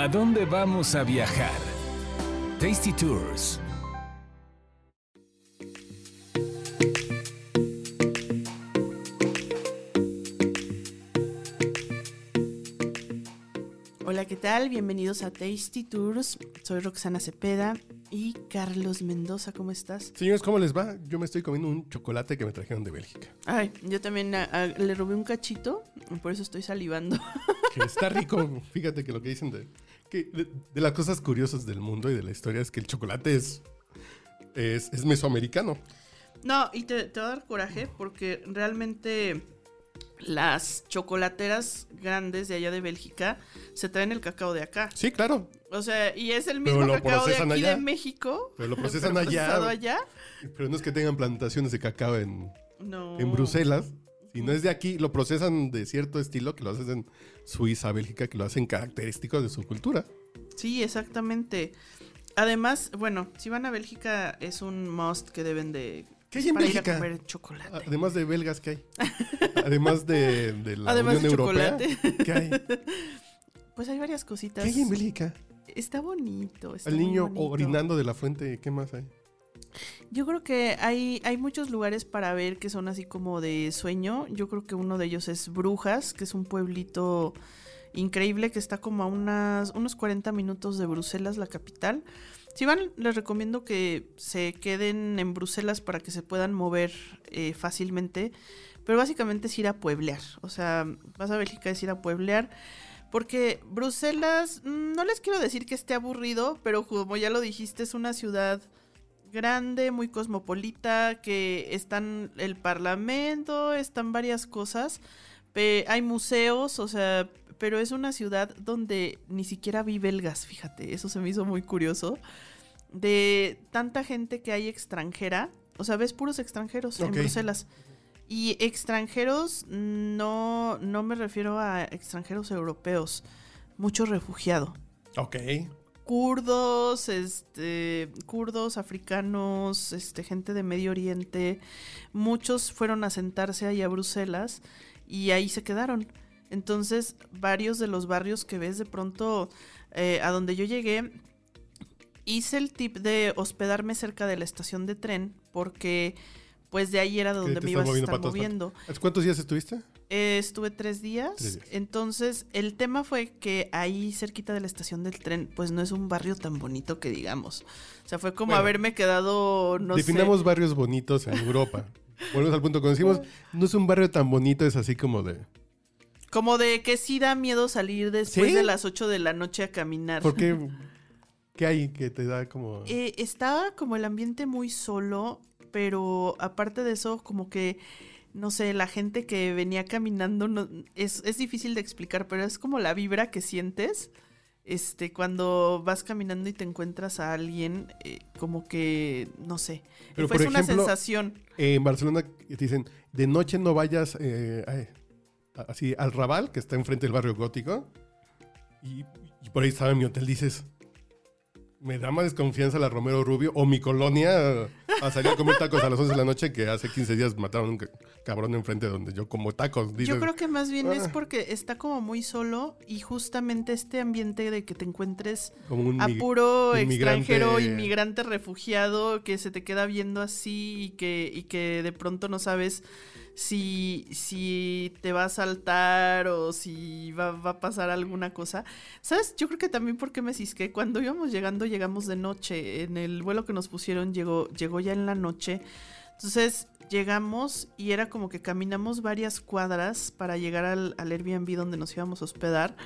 ¿A dónde vamos a viajar? Tasty Tours. Hola, ¿qué tal? Bienvenidos a Tasty Tours. Soy Roxana Cepeda y Carlos Mendoza, ¿cómo estás? Señores, ¿cómo les va? Yo me estoy comiendo un chocolate que me trajeron de Bélgica. Ay, yo también le robé un cachito, por eso estoy salivando. Que está rico. Fíjate que lo que dicen de, que de, de las cosas curiosas del mundo y de la historia es que el chocolate es, es, es mesoamericano. No, y te, te va a dar coraje porque realmente las chocolateras grandes de allá de Bélgica se traen el cacao de acá. Sí, claro. O sea, y es el mismo cacao de aquí allá. de México. Pero lo procesan pero allá. Pero no es que tengan plantaciones de cacao en, No. en Bruselas. Si no es de aquí, lo procesan de cierto estilo que lo hacen en Suiza, Bélgica, que lo hacen característico de su cultura. Sí, exactamente. Además, bueno, si van a Bélgica es un must que deben de ¿Qué hay en para Bélgica? ir a comer chocolate. Además de belgas, ¿qué hay? Además de, de la Además Unión de Europea, chocolate. ¿qué hay? Pues hay varias cositas. ¿Qué hay en Bélgica? Está bonito. está El niño bonito. orinando de la fuente, ¿qué más hay? Yo creo que hay, hay muchos lugares para ver que son así como de sueño. Yo creo que uno de ellos es Brujas, que es un pueblito increíble que está como a unas, unos 40 minutos de Bruselas, la capital. Si van, les recomiendo que se queden en Bruselas para que se puedan mover eh, fácilmente. Pero básicamente es ir a pueblear. O sea, vas a Bélgica es ir a pueblear. Porque Bruselas, mm, no les quiero decir que esté aburrido, pero como ya lo dijiste, es una ciudad grande, muy cosmopolita, que están el parlamento, están varias cosas, hay museos, o sea, pero es una ciudad donde ni siquiera vi belgas, fíjate, eso se me hizo muy curioso, de tanta gente que hay extranjera, o sea, ves puros extranjeros en Bruselas. Y extranjeros, no, no me refiero a extranjeros europeos, mucho refugiado Ok. Kurdos, este, kurdos, africanos, este, gente de Medio Oriente, muchos fueron a sentarse ahí a Bruselas y ahí se quedaron. Entonces, varios de los barrios que ves de pronto, eh, a donde yo llegué, hice el tip de hospedarme cerca de la estación de tren porque, pues, de ahí era donde me estás iba a estar moviendo. ¿Cuántos días estuviste? Eh, estuve tres días, Tres días. Entonces, el tema fue que ahí cerquita de la estación del tren, pues no es un barrio tan bonito que digamos. O sea, fue como Bueno, haberme quedado, no Definamos sé. barrios bonitos en Europa. Volvemos al punto que decimos, no es un barrio tan bonito, es así como de... Como de que sí da miedo salir después ¿Sí? de las 8 de la noche a caminar. ¿Por qué? ¿Qué hay que te da como... Eh, estaba como el ambiente muy solo, pero aparte de eso, como que, no sé, la gente que venía caminando, no- es, es difícil de explicar, pero es como la vibra que sientes. Este, cuando vas caminando y te encuentras a alguien, eh, como que, no sé, Pero, fue por una sensación. En Barcelona te dicen, de noche no vayas eh, ay, así al Raval, que está enfrente del barrio gótico. Y, y por ahí estaba en mi hotel, dices, me da más desconfianza la Romero Rubio o mi colonia a salir a comer tacos a las 11 de la noche que hace 15 días mataron a un ca- cabrón enfrente de donde yo como tacos. Dices, Yo creo que más bien es "Ah". porque está como muy solo y justamente este ambiente de que te encuentres como un a puro inmigrante- extranjero, inmigrante refugiado, que se te queda viendo así y que, y que de pronto no sabes si, si te va a saltar o si va, a pasar alguna cosa. ¿Sabes? Yo creo que también porque me cisqué. Cuando íbamos llegando, llegamos de noche. En el vuelo que nos pusieron llegó, llegó ya en la noche. Entonces llegamos y era como que caminamos varias cuadras para llegar al, al Airbnb donde nos íbamos a hospedar.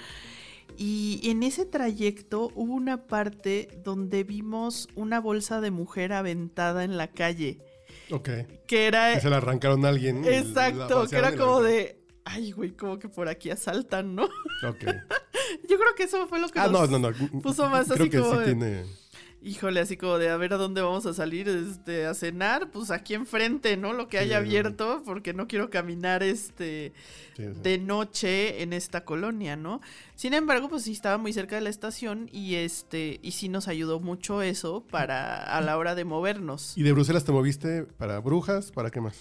Y en ese trayecto hubo una parte donde vimos una bolsa de mujer aventada en la calle. Ok. Que era. Que se la arrancaron a alguien. Exacto, que era como de. Ay, güey, como que por aquí asaltan, ¿no? Ok. Yo creo que eso fue lo que Ah, no, nos no, no. puso más Creo así que como sí de- tiene... Híjole, así como de a ver a dónde vamos a salir este, a cenar, pues aquí enfrente, ¿no? Lo que haya abierto, porque no quiero caminar este sí, sí. de noche en esta colonia, ¿no? Sin embargo, pues sí estaba muy cerca de la estación y este, y sí nos ayudó mucho eso para a la hora de movernos. ¿Y de Bruselas te moviste para Brujas? ¿Para qué más?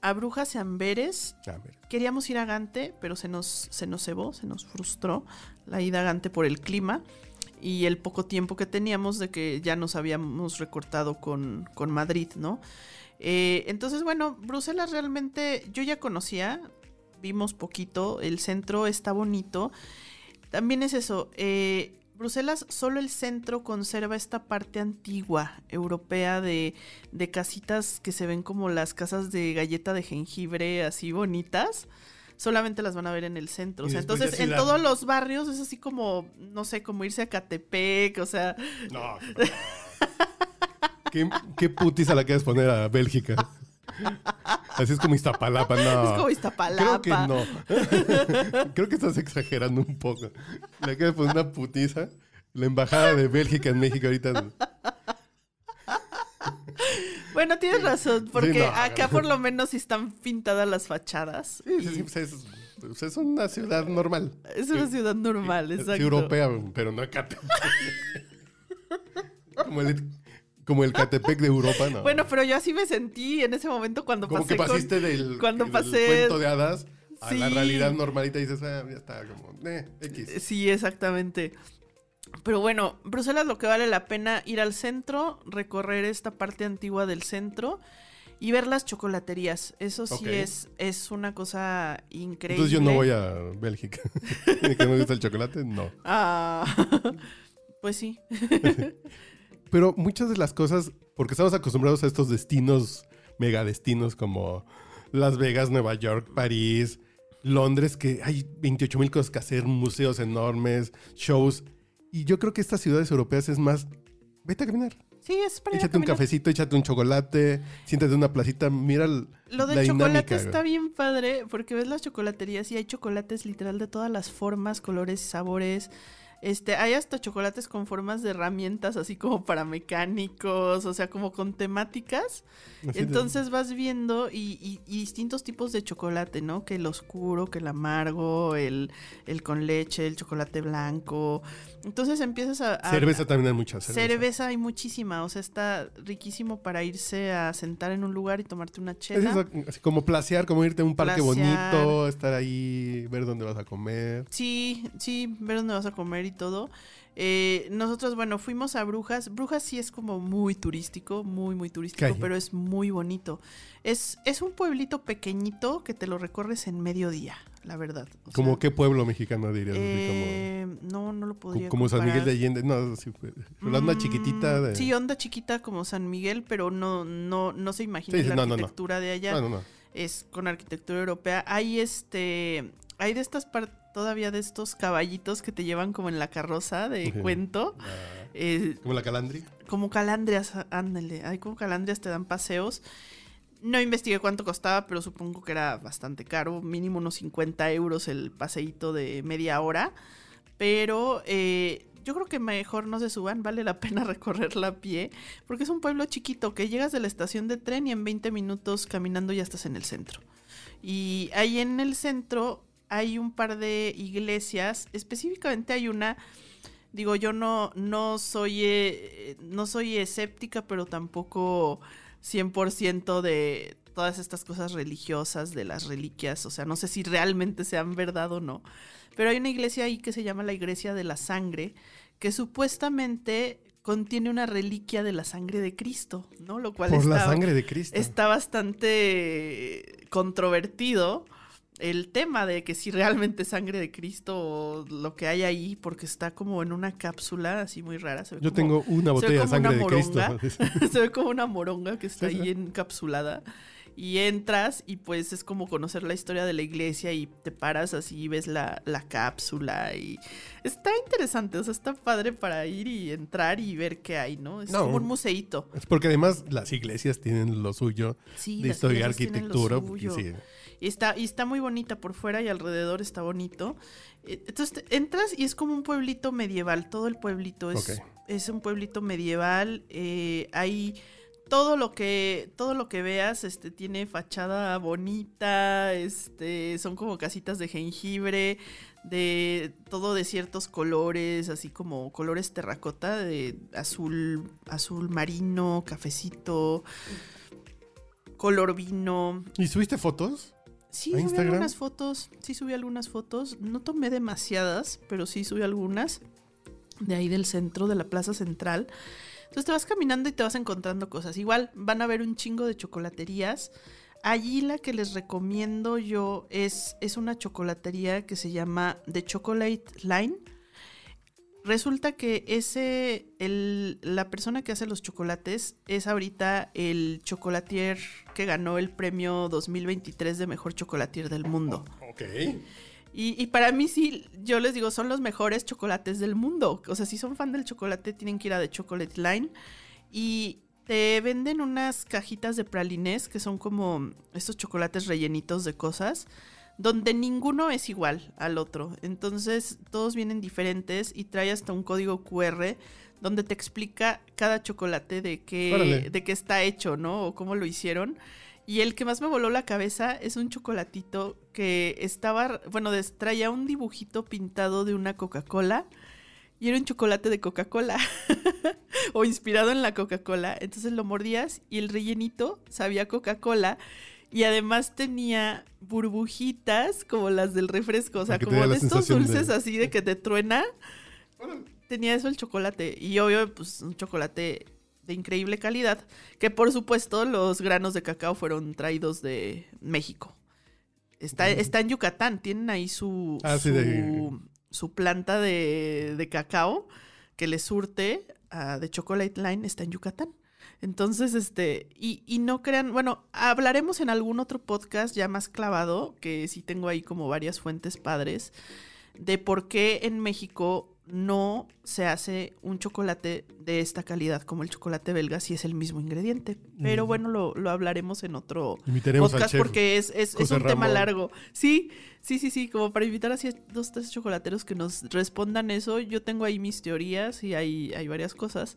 A Brujas y Amberes Ah, queríamos ir a Gante, pero se nos, se nos cebó, se nos frustró la ida a Gante por el clima. Y el poco tiempo que teníamos de que ya nos habíamos recortado con, con Madrid, ¿no? Eh, entonces, bueno, Bruselas realmente yo ya conocía, vimos poquito, el centro está bonito. También es eso, eh, Bruselas, solo el centro conserva esta parte antigua europea de, de casitas que se ven como las casas de galleta de jengibre así bonitas solamente las van a ver en el centro. O sea, entonces en la- todos los barrios es así como, no sé, como irse a Catepec, o sea, No. ¿Qué, qué putiza la quieres poner a Bélgica? Así es como Iztapalapa, no. es como Iztapalapa. Creo que no. Creo que estás exagerando un poco. Le quieres poner una putiza. La embajada de Bélgica en México ahorita. Bueno, tienes razón, porque no, acá por lo menos están pintadas las fachadas. Sí, sí, sí, y pues es, pues es una ciudad normal. Es una ciudad normal, exacto. europea, pero no Catepec. como, el, como el Catepec de Europa, ¿no? Bueno, pero yo así me sentí en ese momento cuando como pasé que con- pasiste del, cuando del pasé- cuento de hadas a la realidad normalita y dices, ah, ya está, como, eh, X. Sí, exactamente. Pero bueno, Bruselas lo que vale la pena ir al centro, recorrer esta parte antigua del centro y ver las chocolaterías. Eso sí es, es una cosa increíble. Entonces yo no voy a Bélgica. ¿Que no me gusta el chocolate? No. Ah, pues sí. Pero muchas de las cosas, porque estamos acostumbrados a estos destinos, megadestinos como Las Vegas, Nueva York, París, Londres, que hay 28 mil cosas que hacer, museos enormes, shows. Y yo creo que estas ciudades europeas es más, vete a caminar. Sí, es para ir a Échate un cafecito, échate un chocolate, siéntate en una placita, mira el- Lo la del chocolate dinámica. está bien padre porque ves las chocolaterías y hay chocolates literal de todas las formas, colores y sabores. Este, hay hasta chocolates con formas de herramientas, así como para mecánicos, o sea, como con temáticas. así de- Entonces vas viendo y, y- y distintos tipos de chocolate, ¿no? Que el oscuro, que el amargo, el, el con leche, el chocolate blanco. Entonces empiezas a... a- cerveza también hay mucha cerveza. cerveza. hay muchísima, o sea, está riquísimo para irse a sentar en un lugar y tomarte una Es chela. eso, así como placear, como irte a un parque Placear. bonito, estar ahí, ver dónde vas a comer. Sí, sí, ver dónde vas a comer y todo. Eh, nosotros, bueno, fuimos a Brujas. Brujas sí es como muy turístico, muy, muy turístico, pero es muy bonito. Es, es un pueblito pequeñito que te lo recorres en mediodía, la verdad. O ¿Como sea, qué pueblo mexicano dirías? Así eh, no, no lo como, podría como San Miguel de. Allende. No, sí, fue- la onda Mm, chiquitita. De... Sí, onda chiquita como San Miguel, pero no, no, no se imagina Sí, sí, la no, no, no. arquitectura de allá. No, no, no. es con arquitectura europea. Hay este, hay de estas par- todavía de estos caballitos que te llevan como en la carroza de cuento, Ah, eh, como la calandri. como calandrias, ándale, hay como calandrias te dan paseos. No investigué cuánto costaba, pero supongo que era bastante caro, mínimo unos 50 euros el paseíto de media hora. Pero eh, yo creo que mejor no se suban, vale la pena recorrerla a pie, porque es un pueblo chiquito que llegas de la estación de tren y en 20 minutos caminando ya estás en el centro. Y ahí en el centro hay un par de iglesias, específicamente hay una, digo, yo no, no soy eh, no soy escéptica, pero tampoco 100% de todas estas cosas religiosas, de las reliquias, o sea, no sé si realmente sean verdad o no. Pero hay una iglesia ahí que se llama la Iglesia de la Sangre, que supuestamente contiene una reliquia de la sangre de Cristo, ¿no? Lo cual Por la sangre de Cristo. está bastante controvertido el tema de que si realmente es sangre de Cristo o lo que hay ahí, porque está como en una cápsula así muy rara. se ve Yo como- tengo una botella de sangre una de Cristo. moronga. se ve como una moronga que está Sí, sí. ahí encapsulada. Y entras y pues es como conocer la historia de la iglesia y te paras así y ves la, la cápsula y está interesante, o sea, está padre para ir y entrar y ver qué hay, ¿no? Es No. como un museíto. Es porque además las iglesias tienen lo suyo Sí, de historia y tienen lo arquitectura. porque suyo. sí. Y está, y está muy bonita por fuera y alrededor está bonito. Eh, Entonces entras y es como un pueblito medieval, todo el pueblito es, es un pueblito medieval. eh, hay todo lo que, todo lo que veas, este, tiene fachada bonita, este, son como casitas de jengibre, de todo de ciertos colores, así como colores terracota, de azul, azul marino, cafecito, color vino. ¿Y subiste fotos? Sí, ¿A subí Instagram? algunas fotos. Sí, subí algunas fotos. No tomé demasiadas, pero sí subí algunas. de ahí del centro, de la plaza central. Entonces te vas caminando y te vas encontrando cosas. Igual van a ver un chingo de chocolaterías. Allí la que les recomiendo yo es, es una chocolatería que se llama The Chocolate Line. Resulta que ese, el, la persona que hace los chocolates es ahorita el chocolatier que ganó el premio 2023 de mejor chocolatier del mundo. Ok. Y, y, para mí sí, yo les digo, son los mejores chocolates del mundo. O sea, si son fan del chocolate, tienen que ir a The Chocolate Line. Y te venden unas cajitas de pralines que son como estos chocolates rellenitos de cosas, donde ninguno es igual al otro. Entonces, todos vienen diferentes y trae hasta un código QR donde te explica cada chocolate de qué, de qué está hecho, ¿no? O cómo lo hicieron. Y el que más me voló la cabeza es un chocolatito que estaba, bueno, traía un dibujito pintado de una Coca-Cola y era un chocolate de Coca-Cola o inspirado en la Coca-Cola. Entonces lo mordías y el rellenito sabía Coca-Cola y además tenía burbujitas como las del refresco, o sea, como de estos dulces así de que te truena. Tenía eso el chocolate y obvio pues un chocolate de increíble calidad, que por supuesto los granos de cacao fueron traídos de México. Está, está en Yucatán, tienen ahí su, Ah, sí, su, de- su planta de, de cacao que le surte a de Chocolate Line, está en Yucatán. Entonces, este, y, y no crean, bueno, hablaremos en algún otro podcast ya más clavado, que sí tengo ahí como varias fuentes padres, de por qué en México no se hace un chocolate de esta calidad como el chocolate belga si es el mismo ingrediente. Pero Mm. bueno, lo, lo hablaremos en otro Invitaremos al podcast chef. porque es, es, es un tema largo. Sí, sí, sí, sí, como para invitar así a dos, tres chocolateros que nos respondan eso. Yo tengo ahí mis teorías y hay, hay varias cosas.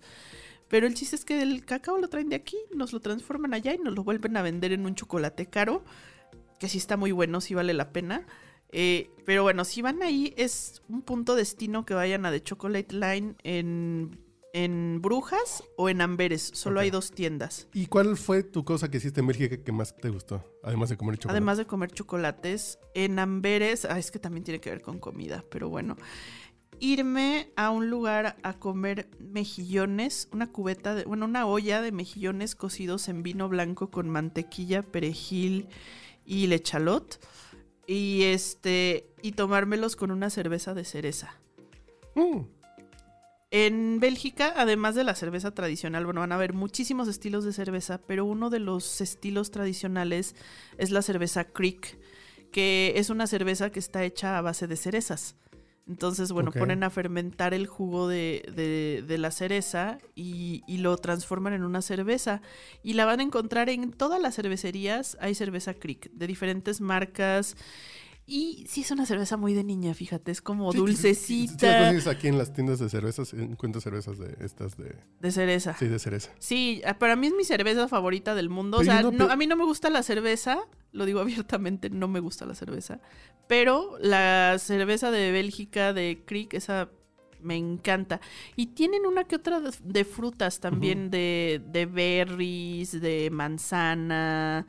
Pero el chiste es que el cacao lo traen de aquí, nos lo transforman allá y nos lo vuelven a vender en un chocolate caro, que sí está muy bueno, sí vale la pena. Eh, pero bueno, si van ahí, es un punto destino que vayan a The Chocolate Line en, en Brujas o en Amberes. Solo hay dos tiendas. ¿Y cuál fue tu cosa que hiciste en Bélgica que más te gustó? Además de comer chocolate. Además de comer chocolates, en Amberes, ah, es que también tiene que ver con comida, pero bueno. Irme a un lugar a comer mejillones, una cubeta, de, bueno, una olla de mejillones cocidos en vino blanco con mantequilla, perejil y lechalot. Y este, y tomármelos con una cerveza de cereza. Mm, En Bélgica, además de la cerveza tradicional, bueno, van a haber muchísimos estilos de cerveza, pero uno de los estilos tradicionales es la cerveza Creek, que es una cerveza que está hecha a base de cerezas. Entonces, bueno, ponen a fermentar el jugo de, de- de la cereza y, y lo transforman en una cerveza. Y la van a encontrar en todas las cervecerías. Hay cerveza Creek de diferentes marcas. Y sí es una cerveza muy de niña, fíjate, es como sí, sí, sí, sí, dulcecita consigues aquí en las tiendas de cervezas, encuentras cervezas de estas de... de cereza. Sí, de cereza. Sí, ah, para mí es mi cerveza favorita del mundo. Pero o sea, no a mí no me gusta la cerveza, lo digo abiertamente, no me gusta la cerveza. Pero la cerveza de Bélgica, de Creek, esa me encanta. Y tienen una que otra de, de frutas también, de, de berries, de manzana,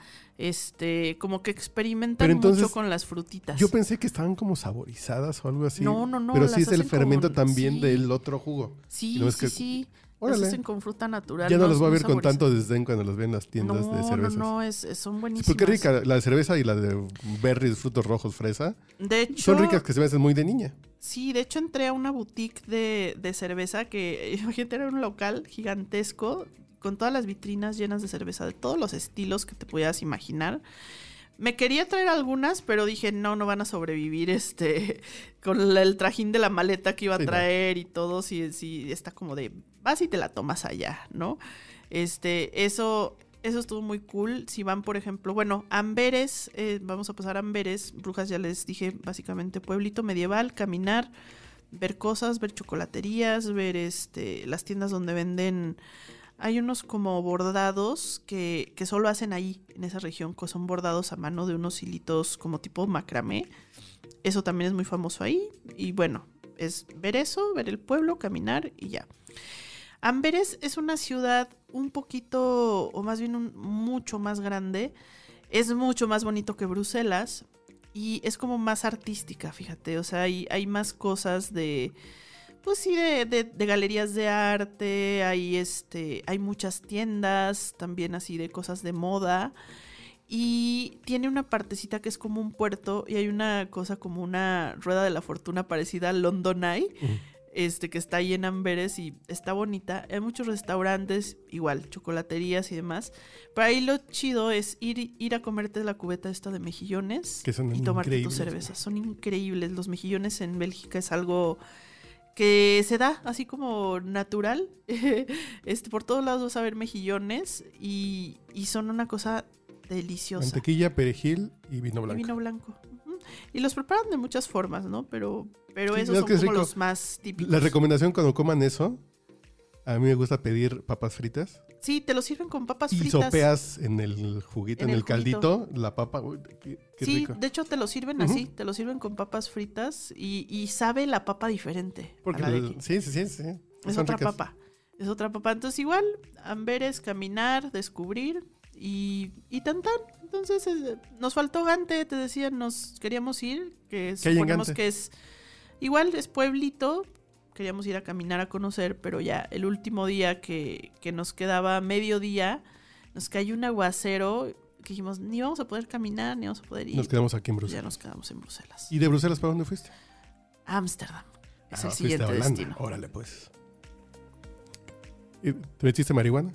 este, como que experimentan Pero entonces, mucho con las frutitas. Yo pensé que estaban como saborizadas o algo así. No, no, no, Pero sí es el fermento con- también sí. del otro jugo. sí, no es sí, que- sí. Órale. Las hacen con fruta natural. Ya no los voy a ver con tanto desdén cuando los ven en las tiendas no, de cervezas. No, no, es, son Sí, buenísimas. porque rica la de cerveza y la de berries, frutos rojos, fresa. De hecho, Son ricas que se me hacen muy de niña. Sí, de hecho entré a una boutique de, de cerveza que, imagínate, era un local gigantesco con todas las vitrinas llenas de cerveza, de todos los estilos que te pudieras imaginar. Me quería traer algunas, pero dije, no, no van a sobrevivir este con el trajín de la maleta que iba a Sí, no. traer y todo, si, si está como de, vas y te la tomas allá, ¿no? Este, eso, eso estuvo muy cool. Si van, por ejemplo, bueno, Amberes, eh, vamos a pasar a Amberes, Brujas ya les dije, básicamente pueblito medieval, caminar, ver cosas, ver chocolaterías, ver este, las tiendas donde venden... Hay unos como bordados que, que solo hacen ahí, en esa región, que son bordados a mano de unos hilitos como tipo macramé. Eso también es muy famoso ahí. Y bueno, es ver eso, ver el pueblo, caminar y ya. Amberes es una ciudad un poquito, o más bien mucho más grande. Es mucho más bonito que Bruselas y es como más artística, fíjate. O sea, hay, hay más cosas de, pues sí, de, de- de galerías de arte, hay, este, hay muchas tiendas también así de cosas de moda. Y tiene una partecita que es como un puerto y hay una cosa como una rueda de la fortuna parecida al London Eye, este, que está ahí en Amberes y está bonita. Hay muchos restaurantes, igual, chocolaterías y demás. Pero ahí lo chido es ir, ir a comerte la cubeta esta de mejillones Que son y tomarte tus cervezas. Son increíbles. Los mejillones en Bélgica es algo que se da así como natural. este, por todos lados vas a ver mejillones y, y son una cosa deliciosa. Mantequilla, perejil y vino Y blanco. vino blanco. Y los preparan de muchas formas, ¿no? Pero, pero Sí, esos es son es como rico. los más típicos. La recomendación cuando coman eso, a mí me gusta pedir papas fritas Sí, te lo sirven con papas y fritas. sopeas en el juguito, En en, el el, caldito, la papa. Uy, qué, qué sí, rico. de hecho te lo sirven así, te lo sirven con papas fritas y, y sabe la papa diferente. a Porque la de sí, sí, sí, sí. Es Son otra ricas. papa. Es otra papa. Entonces, igual, Amberes, caminar, descubrir y, y tan tan. Entonces, eh, nos faltó Gante, te decía, nos queríamos ir, que ¿Qué hay en suponemos que es igual, es pueblito. Queríamos ir a caminar a conocer, pero ya el último día que, que nos quedaba mediodía, nos cayó un aguacero que dijimos, ni vamos a poder caminar, ni vamos a poder ir. Nos quedamos aquí en Bruselas. ya nos quedamos en Bruselas. ¿Y de Bruselas para dónde fuiste? Ámsterdam es Ah, el siguiente destino. Órale, pues. ¿Y ¿Te metiste marihuana?